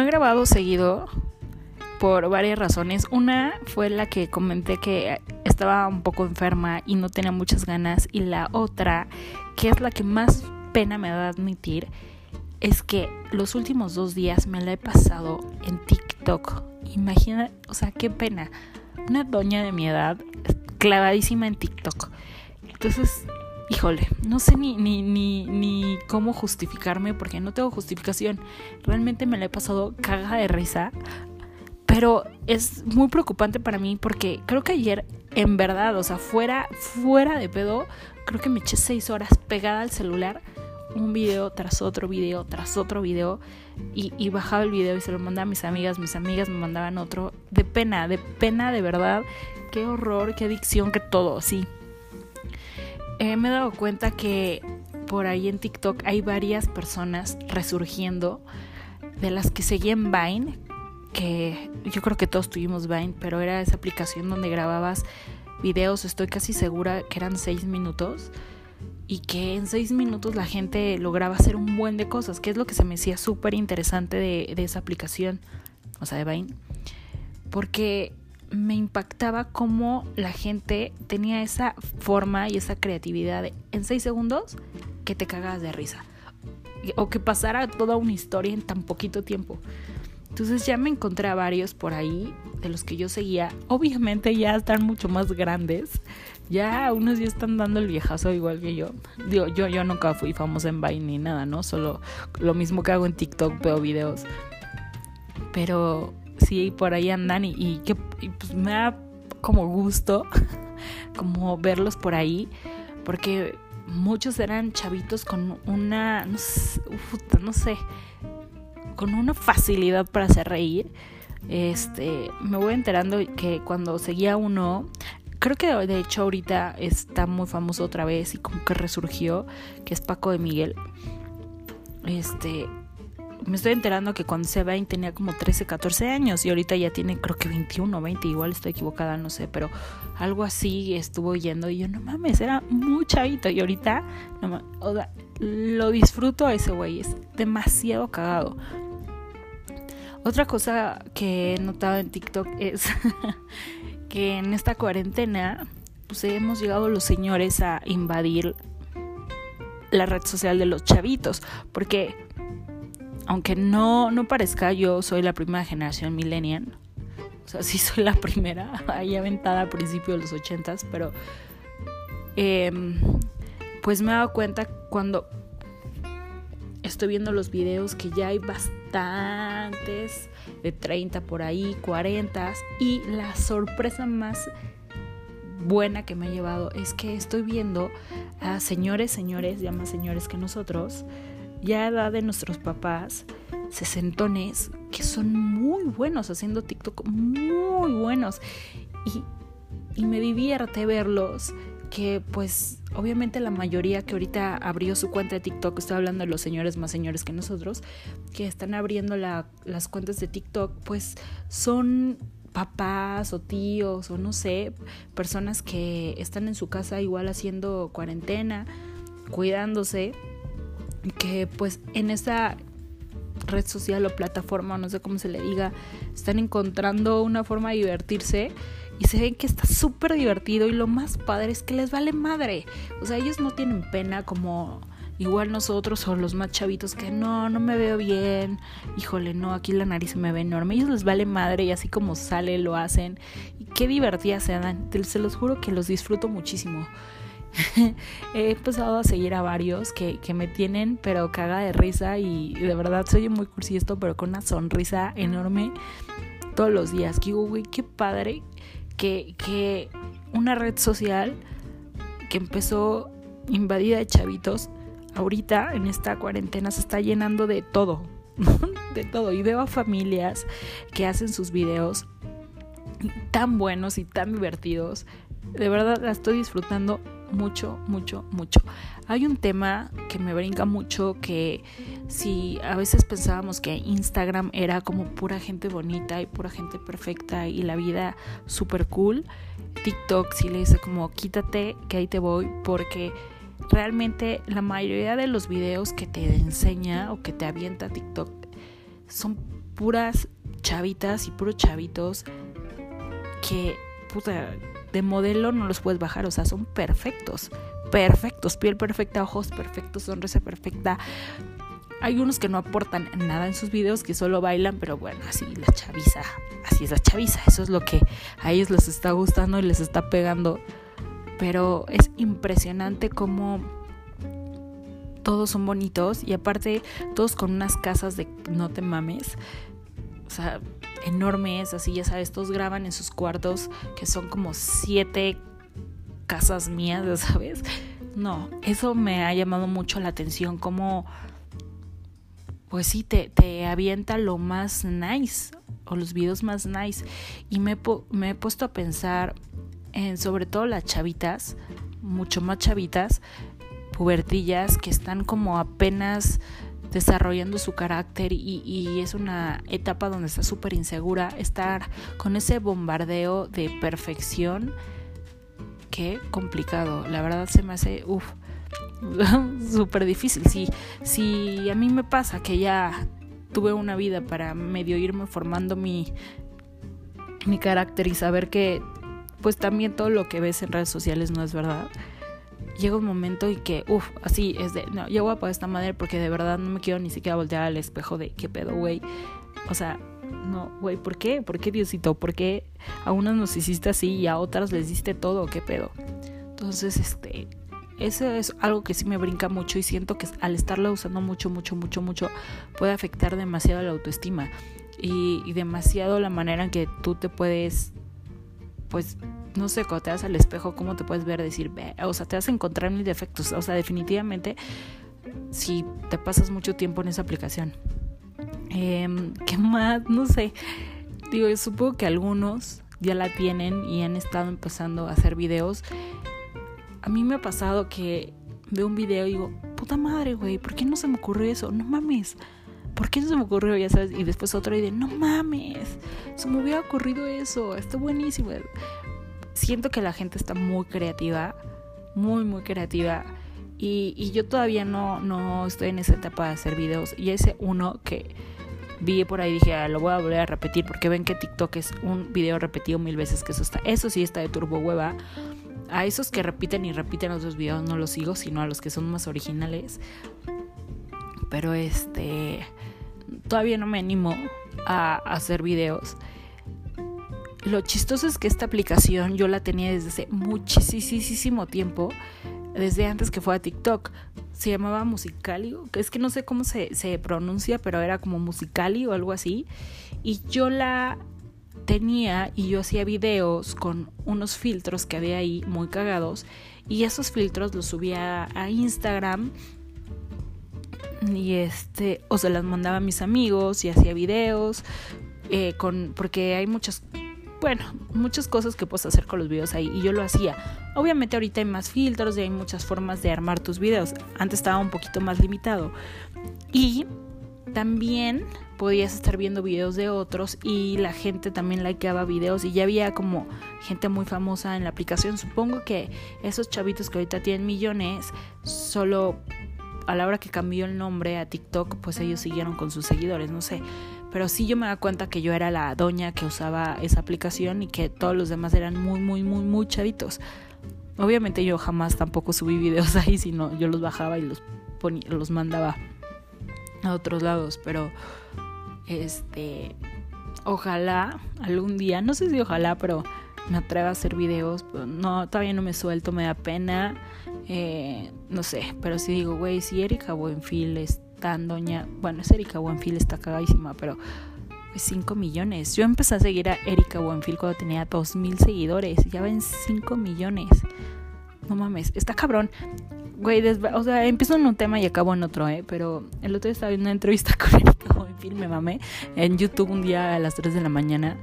no he grabado seguido por varias razones. Una fue la que comenté que estaba un poco enferma y no tenía muchas ganas. Y la otra, que es la que más pena me da admitir, es que los últimos dos días me la he pasado en TikTok. Imagina, o sea, qué pena. Una doña de mi edad clavadísima en TikTok. Entonces, híjole, no sé ni, ni, ni, ni cómo justificarme porque no tengo justificación. Realmente me la he pasado caga de risa pero es muy preocupante para mí porque creo que ayer, en verdad, o sea, fuera, fuera de pedo, creo que me eché seis horas pegada al celular, un video tras otro video, tras otro video, y, bajaba el video y se lo mandaba a mis amigas, mis amigas me mandaban otro, de pena, de pena de verdad, qué horror, qué adicción, qué todo, sí. Eh, me he dado cuenta que por ahí en TikTok hay varias personas resurgiendo de las que seguí en Vine, que yo creo que todos tuvimos Vine, pero era esa aplicación donde grababas videos, estoy casi segura que eran seis minutos y que en seis minutos la gente lograba hacer un buen de cosas, que es lo que se me decía súper interesante de, de, esa aplicación, o sea, de Vine, porque me impactaba cómo la gente tenía esa forma y esa creatividad de, en seis segundos que te cagas de risa, o que pasara toda una historia en tan poquito tiempo. Entonces ya me encontré a varios por ahí de los que yo seguía. Obviamente ya están mucho más grandes. Ya unos ya están dando el viejazo igual que yo. Yo, yo nunca fui famosa en Vine ni nada, ¿no? Solo lo mismo que hago en TikTok, veo videos. Pero sí, por ahí andan y, que pues me da como gusto como verlos por ahí. Porque muchos eran chavitos con una, no sé, no sé con una facilidad para hacer reír. Este, me voy enterando que cuando seguía uno, creo que de hecho ahorita está muy famoso otra vez y como que resurgió, que es Paco de Miguel. Este, me estoy enterando que cuando se y tenía como 13, 14 años y ahorita ya tiene creo que 21, 20, igual estoy equivocada, no sé, pero algo así estuvo yendo y yo no mames, era muy chavito y ahorita no o sea, lo disfruto a ese güey, es demasiado cagado. Otra cosa que he notado en TikTok es que en esta cuarentena pues hemos llegado los señores a invadir la red social de los chavitos, porque aunque no, no parezca, yo soy la primera generación millennial. O sea, sí soy la primera, ahí aventada a principios de los ochentas, pero em, pues me he dado cuenta cuando estoy viendo los videos que ya hay bastantes de 30 por ahí, 40 y la sorpresa más buena que me ha llevado es que estoy viendo a señores, señores, ya más señores que nosotros, ya edad de nuestros papás, sesentones, que son muy buenos haciendo TikTok, muy buenos. Y, y me divierte verlos que pues obviamente la mayoría que ahorita abrió su cuenta de TikTok, estoy hablando de los señores más señores que nosotros, que están abriendo las cuentas de TikTok, pues son papás o tíos o no sé, personas que están en su casa igual haciendo cuarentena, cuidándose, que pues en esa red social o plataforma, no sé cómo se le diga, están encontrando una forma de divertirse y se ven que está súper divertido y lo más padre es que les vale madre. O sea, ellos no tienen pena como igual nosotros o los más chavitos que no, no me veo bien, híjole, no, aquí la nariz me ve enorme. Ellos les vale madre y así como sale lo hacen. Y qué divertidas se dan. Se los juro que los disfruto muchísimo. He empezado a seguir a varios que, que, me tienen, pero caga de risa y de verdad soy muy cursi esto, pero con una sonrisa enorme todos los días. Que digo, güey, qué padre que, una red social que empezó invadida de chavitos, ahorita en esta cuarentena se está llenando de todo, de todo. Y veo a familias que hacen sus videos tan buenos y tan divertidos. De verdad la estoy disfrutando mucho, mucho, mucho. Hay un tema que me brinca mucho que si a veces pensábamos que Instagram era como pura gente bonita y pura gente perfecta y la vida super cool, TikTok sí le dice como quítate que ahí te voy porque realmente la mayoría de los videos que te enseña o que te avienta TikTok son puras chavitas y puros chavitos que, puta, de modelo no los puedes bajar, o sea, son perfectos, perfectos, piel perfecta, ojos perfectos, sonrisa perfecta. Hay unos que no aportan nada en sus videos, que solo bailan, pero bueno, así la chaviza, así es la chaviza, eso es lo que a ellos les está gustando y les está pegando. Pero es impresionante cómo todos son bonitos y aparte todos con unas casas de no te mames. O sea, enormes, así ya sabes, todos graban en sus cuartos que son como siete casas mías, ya sabes. No, eso me ha llamado mucho la atención, como pues sí, te, te avienta lo más nice o los videos más nice. Y me, me he puesto a pensar en sobre todo las chavitas, mucho más chavitas, pubertillas que están como apenas desarrollando su carácter y, es una etapa donde está súper insegura, estar con ese bombardeo de perfección, qué complicado, la verdad se me hace, uff, súper difícil. Si, si a mí me pasa que ya tuve una vida para medio irme formando mi, mi carácter y saber que pues también todo lo que ves en redes sociales no es verdad llega un momento y que, uff, así es de, no, yo voy a poner esta madre porque de verdad no me quiero ni siquiera voltear al espejo de qué pedo, güey. O sea, no, güey, ¿por qué? ¿Por qué Diosito? ¿Por qué a unas nos hiciste así y a otras les diste todo? ¿Qué pedo? Entonces, este, eso es algo que sí me brinca mucho y siento que al estarla usando mucho, mucho, mucho, mucho, puede afectar demasiado la autoestima y, y demasiado la manera en que tú te puedes, pues, no sé, cuando te das al espejo, cómo te puedes ver, decir, o sea, te vas a encontrar mis defectos. O sea, definitivamente, si te pasas mucho tiempo en esa aplicación. Eh, ¿Qué más? No sé. Digo, yo supongo que algunos ya la tienen y han estado empezando a hacer videos. A mí me ha pasado que veo un video y digo, puta madre, güey, ¿por qué no se me ocurrió eso? No mames. ¿Por qué no se me ocurrió? Ya sabes. Y después otro y de, no mames. Se me hubiera ocurrido eso. Está buenísimo siento que la gente está muy creativa, muy, muy creativa. Y, yo todavía no, no estoy en esa etapa de hacer videos. Y ese uno que vi por ahí dije, ah, lo voy a volver a repetir porque ven que TikTok es un video repetido mil veces, que eso está, eso sí está de turbo hueva. A esos que repiten y repiten otros videos no los sigo, sino a los que son más originales. Pero este, todavía no me animo a hacer videos lo chistoso es que esta aplicación yo la tenía desde hace muchísimo tiempo, desde antes que fuera TikTok. Se llamaba Musicali, es que no sé cómo se, se pronuncia, pero era como Musicali o algo así. Y yo la tenía y yo hacía videos con unos filtros que había ahí muy cagados. Y esos filtros los subía a Instagram y este o se las mandaba a mis amigos y hacía videos eh, con porque hay muchas bueno, muchas cosas que puedes hacer con los videos ahí y yo lo hacía. Obviamente ahorita hay más filtros y hay muchas formas de armar tus videos. Antes estaba un poquito más limitado. Y también podías estar viendo videos de otros y la gente también likeaba videos y ya había como gente muy famosa en la aplicación. Supongo que esos chavitos que ahorita tienen millones, solo a la hora que cambió el nombre a TikTok, pues ellos siguieron con sus seguidores, no sé. Pero sí yo me da cuenta que yo era la doña que usaba esa aplicación y que todos los demás eran muy, muy, muy, muy chavitos. Obviamente yo jamás tampoco subí videos ahí, sino yo los bajaba y los ponía, los mandaba a otros lados. Pero este ojalá algún día, no sé si ojalá, pero me atreva a hacer videos. No, todavía no me suelto, me da pena. Eh, no sé, pero si digo, güey, si Erika Buenfil es doña, bueno, es Erika Buenfil, está cagadísima, pero 5 pues, millones. Yo empecé a seguir a Erika Buenfil cuando tenía 2 mil seguidores. Ya ven 5 millones. No mames, está cabrón. Güey, o sea, empiezo en un tema y acabo en otro, ¿eh? Pero el otro día estaba viendo una entrevista con Erika Buenfil, me mamé. En YouTube un día a las 3 de la mañana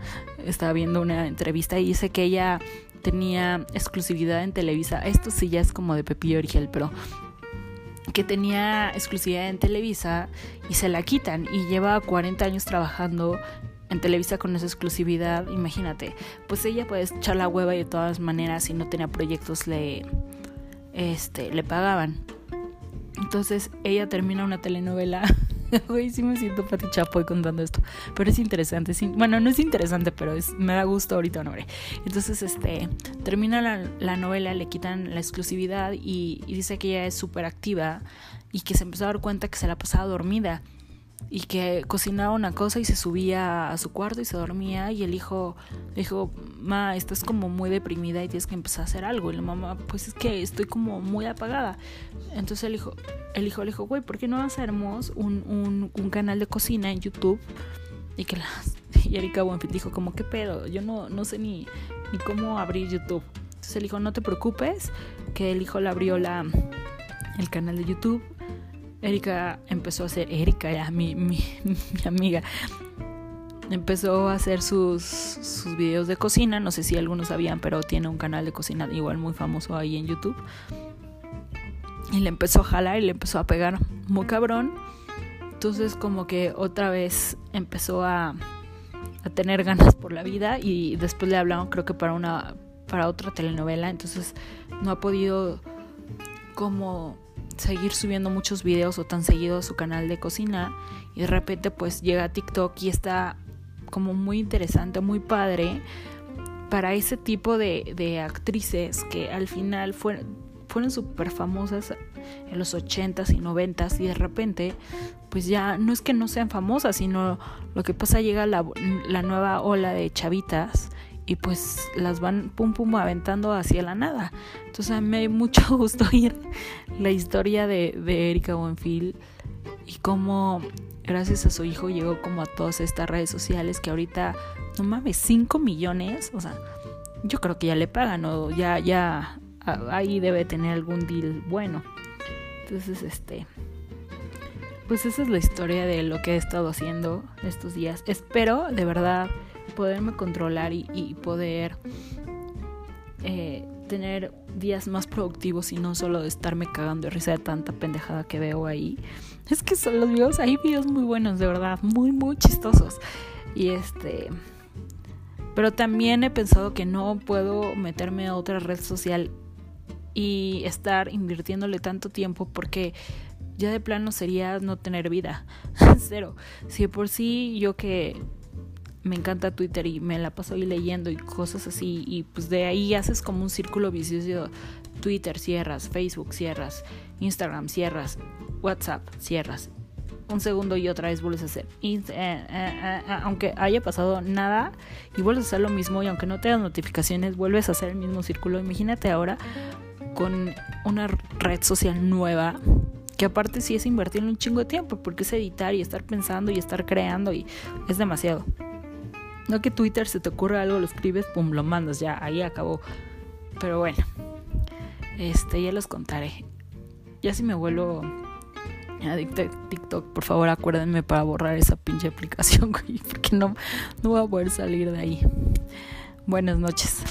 estaba viendo una entrevista y dice que ella tenía exclusividad en Televisa. Esto sí ya es como de Pepillo Origel, pero que tenía exclusividad en Televisa y se la quitan y lleva 40 años trabajando en Televisa con esa exclusividad, imagínate, pues ella puede echar la hueva y de todas maneras si no tenía proyectos le este le pagaban. Entonces ella termina una telenovela Hoy sí me siento Pati Chapoy contando esto. Pero es interesante. bueno, no es interesante, pero es, me da gusto ahorita, no, Entonces, este, termina la, novela, le quitan la exclusividad y, y dice que ella es súper activa y que se empezó a dar cuenta que se la pasaba dormida y que cocinaba una cosa y se subía a su cuarto y se dormía y el hijo dijo, ma, estás como muy deprimida y tienes que empezar a hacer algo. Y la mamá, pues es que estoy como muy apagada. Entonces el hijo, el hijo le dijo, güey, ¿por qué no hacemos un, un, canal de cocina en YouTube? Y que las... Y Erika dijo, como, ¿qué pedo? Yo no, no sé ni, ni cómo abrir YouTube. Entonces el hijo, no te preocupes, que el hijo le abrió la, el canal de YouTube Erika empezó a hacer, Erika ya, mi, mi, amiga, empezó a hacer sus, sus videos de cocina, no sé si algunos sabían, pero tiene un canal de cocina igual muy famoso ahí en YouTube. Y le empezó a jalar y le empezó a pegar muy cabrón. Entonces como que otra vez empezó a, a tener ganas por la vida y después le hablaron creo que para una para otra telenovela, entonces no ha podido como seguir subiendo muchos videos o tan seguido su canal de cocina y de repente pues llega a TikTok y está como muy interesante, muy padre para ese tipo de, de actrices que al final fueron, fueron súper famosas en los 80s y 90s y de repente pues ya no es que no sean famosas, sino lo que pasa llega la, la nueva ola de chavitas y pues las van pum pum aventando hacia la nada. Entonces a mí me da mucho gusto oír la historia de, de Erika Buenfil y cómo gracias a su hijo llegó como a todas estas redes sociales que ahorita, no mames, 5 millones, o sea, yo creo que ya le pagan o ya, ya, ahí debe tener algún deal bueno. Entonces, este, pues esa es la historia de lo que he estado haciendo estos días. Espero, de verdad, poderme controlar y, poder eh, tener días más productivos y no solo estarme cagando de risa de tanta pendejada que veo ahí. Es que son los videos, hay videos muy buenos, de verdad, muy, muy chistosos. Y este. Pero también he pensado que no puedo meterme a otra red social y estar invirtiéndole tanto tiempo porque ya de plano sería no tener vida. Cero. Si por sí yo que me encanta Twitter y me la paso ahí leyendo y cosas así y pues de ahí haces como un círculo vicioso. Twitter cierras, Facebook cierras, Instagram cierras, WhatsApp cierras. Un segundo y otra vez vuelves a hacer. Eh, eh, eh, aunque haya pasado nada y vuelves a hacer lo mismo y aunque no te das notificaciones, vuelves a hacer el mismo círculo. Imagínate ahora con una red social nueva que aparte sí es invertir un chingo de tiempo porque es editar y estar pensando y estar creando y es demasiado. No que Twitter se te ocurra algo, lo escribes, pum, lo mandas, ya, ahí acabó. Pero bueno, este, ya los contaré. Ya si me vuelvo adicta a TikTok, por favor acuérdenme para borrar esa pinche aplicación, güey, porque no, no voy a poder salir de ahí. Buenas noches.